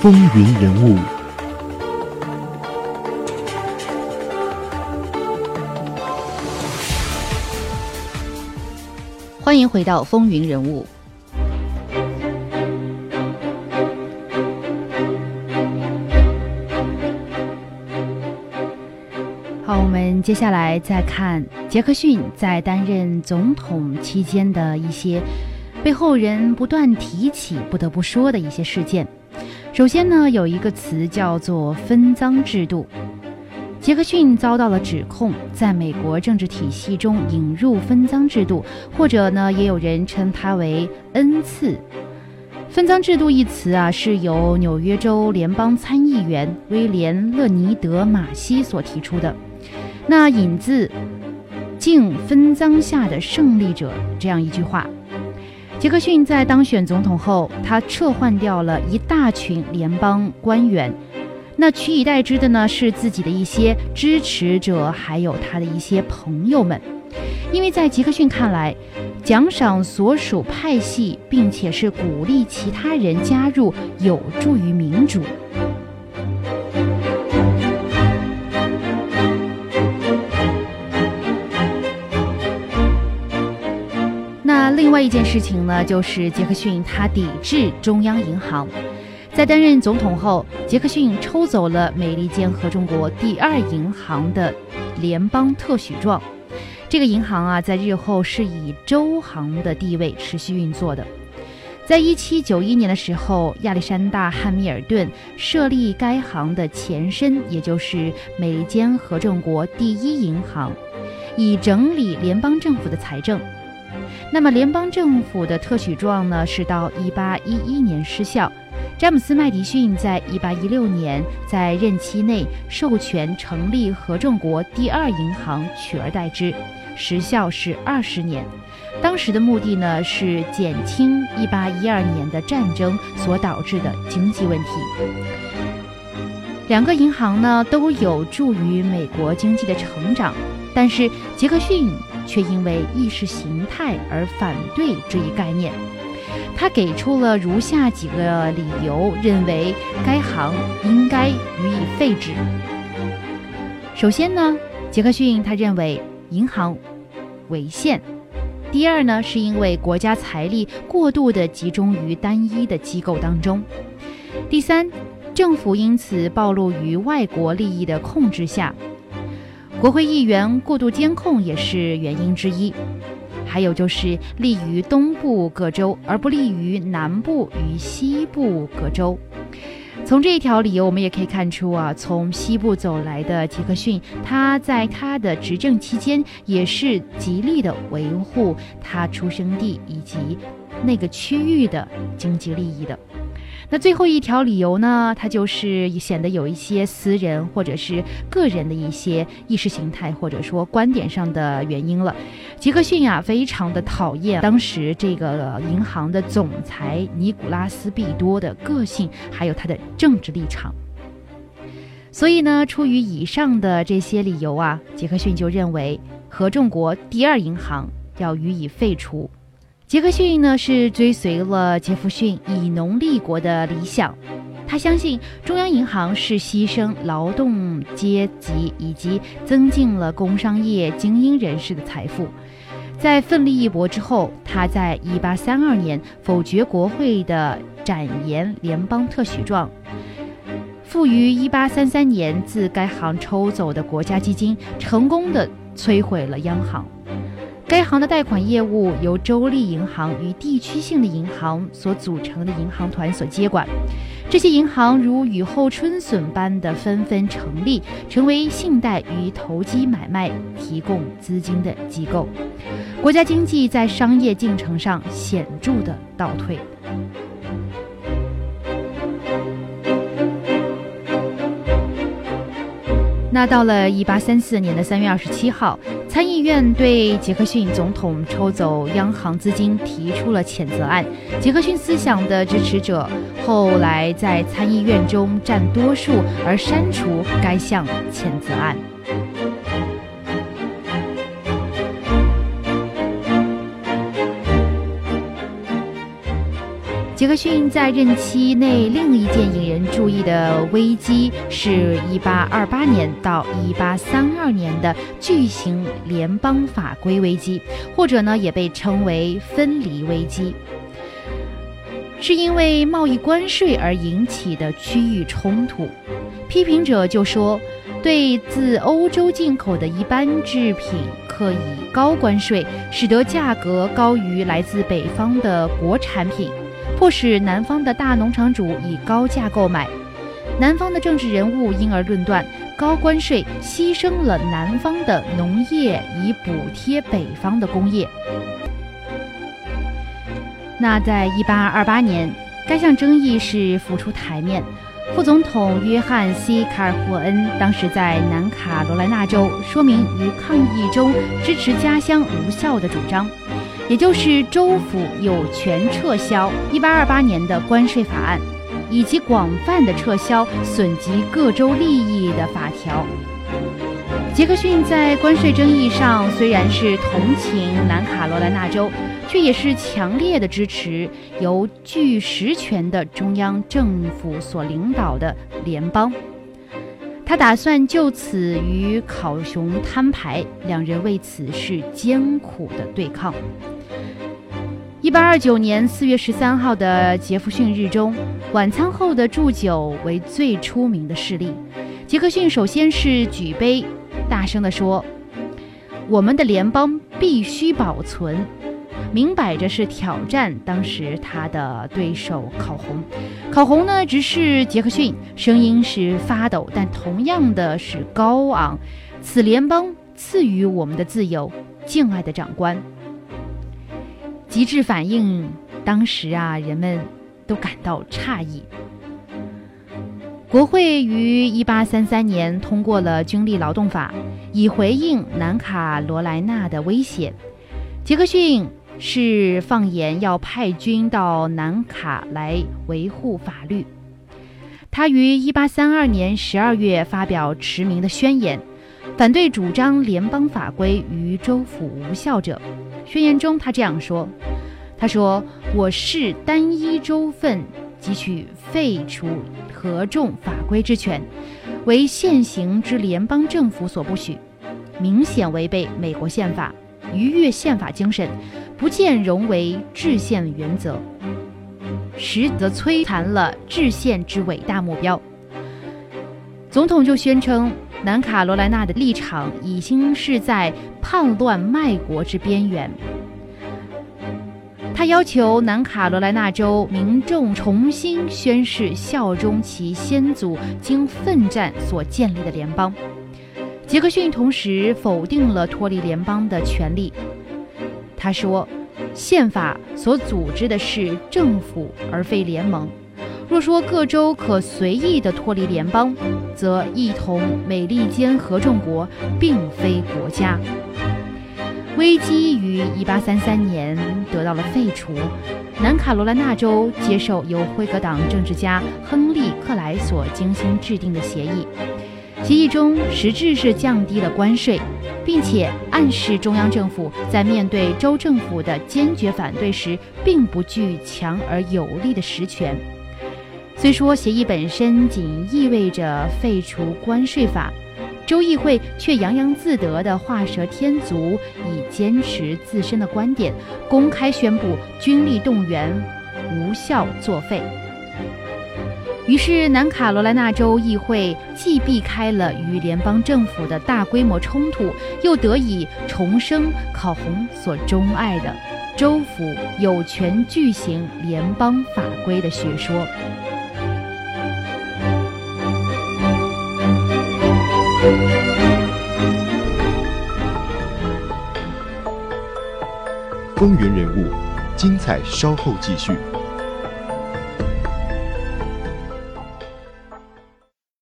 风云人物，欢迎回到风云人物。好，我们接下来再看杰克逊在担任总统期间的一些被后人不断提起、不得不说的一些事件。首先呢，有一个词叫做分赃制度。杰克逊遭到了指控，在美国政治体系中引入分赃制度，或者呢，也有人称它为恩赐。分赃制度一词啊，是由纽约州联邦参议员威廉·勒尼德·马西所提出的。那引自“敬分赃下的胜利者”这样一句话。杰克逊在当选总统后，他撤换掉了一大群联邦官员，那取以代之的呢是自己的一些支持者，还有他的一些朋友们。因为在杰克逊看来，奖赏所属派系，并且是鼓励其他人加入，有助于民主。另外一件事情呢，就是杰克逊他抵制中央银行。在担任总统后，杰克逊抽走了美利坚合众国第二银行的联邦特许状。这个银行啊，在日后是以州行的地位持续运作的。在一七九一年的时候，亚历山大·汉密尔顿设立该行的前身，也就是美利坚合众国第一银行，以整理联邦政府的财政。那么，联邦政府的特许状呢，是到一八一一年失效。詹姆斯·麦迪逊在一八一六年在任期内授权成立合众国第二银行，取而代之，时效是二十年。当时的目的呢，是减轻一八一二年的战争所导致的经济问题。两个银行呢，都有助于美国经济的成长，但是杰克逊。却因为意识形态而反对这一概念。他给出了如下几个理由，认为该行应该予以废止。首先呢，杰克逊他认为银行违宪。第二呢，是因为国家财力过度的集中于单一的机构当中。第三，政府因此暴露于外国利益的控制下。国会议员过度监控也是原因之一，还有就是利于东部各州，而不利于南部与西部各州。从这一条理由，我们也可以看出啊，从西部走来的杰克逊，他在他的执政期间也是极力的维护他出生地以及那个区域的经济利益的。那最后一条理由呢？它就是显得有一些私人或者是个人的一些意识形态或者说观点上的原因了。杰克逊呀，非常的讨厌当时这个银行的总裁尼古拉斯·毕多的个性，还有他的政治立场。所以呢，出于以上的这些理由啊，杰克逊就认为合众国第二银行要予以废除。杰克逊呢是追随了杰弗逊以农立国的理想，他相信中央银行是牺牲劳动阶级以及增进了工商业精英人士的财富。在奋力一搏之后，他在1832年否决国会的展延联邦特许状，赋于1833年自该行抽走的国家基金，成功的摧毁了央行。该行的贷款业务由州立银行与地区性的银行所组成的银行团所接管，这些银行如雨后春笋般的纷纷成立，成为信贷与投机买卖提供资金的机构，国家经济在商业进程上显著的倒退。那到了一八三四年的三月二十七号，参议院对杰克逊总统抽走央行资金提出了谴责案。杰克逊思想的支持者后来在参议院中占多数，而删除该项谴责案。杰克逊在任期内另一件引人注意的危机是1828年到1832年的巨型联邦法规危机，或者呢也被称为分离危机，是因为贸易关税而引起的区域冲突。批评者就说，对自欧洲进口的一般制品课以高关税，使得价格高于来自北方的国产品。迫使南方的大农场主以高价购买，南方的政治人物因而论断高关税牺牲了南方的农业，以补贴北方的工业。那在一八二八年，该项争议是浮出台面。副总统约翰 ·C· 卡尔霍恩当时在南卡罗来纳州说明于抗议中支持家乡无效的主张。也就是州府有权撤销1828年的关税法案，以及广泛的撤销损及各州利益的法条。杰克逊在关税争议上虽然是同情南卡罗来纳州，却也是强烈的支持由具实权的中央政府所领导的联邦。他打算就此与考熊摊牌，两人为此事艰苦的对抗。一八二九年四月十三号的杰弗逊日中，晚餐后的祝酒为最出名的事例。杰克逊首先是举杯，大声地说：“我们的联邦必须保存。”明摆着是挑战当时他的对手考红。考红呢，直视杰克逊，声音是发抖，但同样的是高昂。此联邦赐予我们的自由，敬爱的长官。极致反应，当时啊，人们都感到诧异。国会于一八三三年通过了军力劳动法，以回应南卡罗来纳的威胁。杰克逊是放言要派军到南卡来维护法律。他于一八三二年十二月发表驰名的宣言，反对主张联邦法规于州府无效者。宣言中，他这样说：“他说，我视单一州份汲取废除合众法规之权，为现行之联邦政府所不许，明显违背美国宪法，逾越宪法精神，不见容为制宪原则，实则摧残了制宪之伟大目标。”总统就宣称。南卡罗来纳的立场已经是在叛乱卖国之边缘。他要求南卡罗来纳州民众重新宣誓效忠其先祖经奋战所建立的联邦。杰克逊同时否定了脱离联邦的权利。他说：“宪法所组织的是政府，而非联盟。”若说各州可随意的脱离联邦，则一同美利坚合众国并非国家。危机于1833年得到了废除，南卡罗来纳州接受由辉格党政治家亨利·克莱所精心制定的协议，协议中实质是降低了关税，并且暗示中央政府在面对州政府的坚决反对时，并不具强而有力的实权。虽说协议本身仅意味着废除关税法，州议会却洋洋自得地画蛇添足，以坚持自身的观点，公开宣布军力动员无效作废。于是，南卡罗来纳州议会既避开了与联邦政府的大规模冲突，又得以重生考红所钟爱的州府有权巨行联邦法规的学说。风云人物，精彩稍后继续。